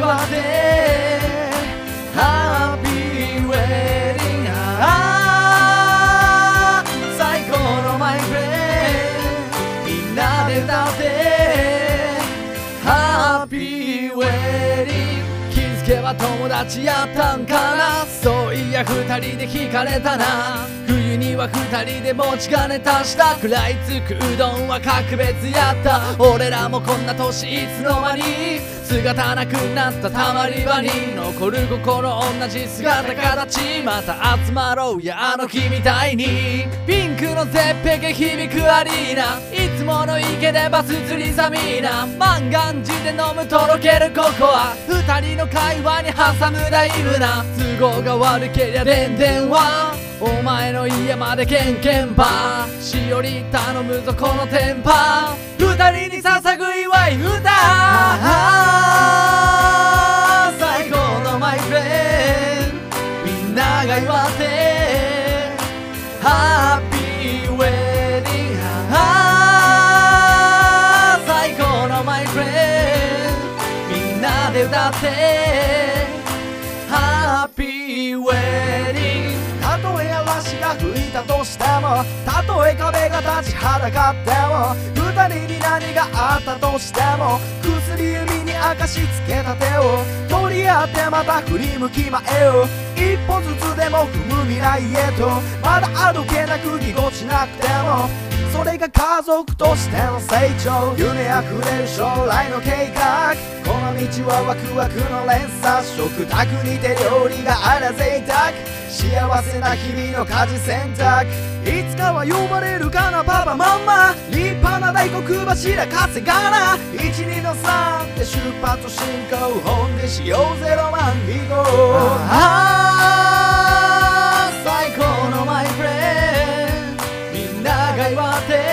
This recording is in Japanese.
話で Happy ェイああ最高のマイフレーみんなで食べて Happy Wedding 気づけば友達やったんかな？そういや二人で惹かれたな。冬には二人で持ち金足した。食らいつくうどんは格別やった。俺らもこんな年いつの間に姿なくなったたまり場に残る心同じ姿形また集まろうやあの日みたいにピンクの絶壁響くアリーナいつもの池でバス釣りサミーナ万願寺で飲むとろけるココア二人の会話に挟むだいぶな都合が悪けりゃでんでんはお前の家までケンケンパしおり頼むぞこのテンパ二人に捧ぐみんなが祝ってハッピーウェディング最高のマイフレンみんなで歌ってハッピーウェディングたとえ嵐が吹いたとしてもたとえ壁が立ちはだかっても二人に何があったとしても明かしつけた手を取り合ってまた振り向き前を一歩ずつでも踏む未来へと。まだあどけなくぎこちなくても。それが家族としての成長。夢あふれる将来の計画。この道はワクワクの連鎖。食卓にて料理があら贅沢幸せな日々の家事選択。いつかは呼ばれるかなパパママ。欲柱稼がな一二の三で出発進行。本でしようゼロ万以降ああ最高のマイフレンド。みんなが祝って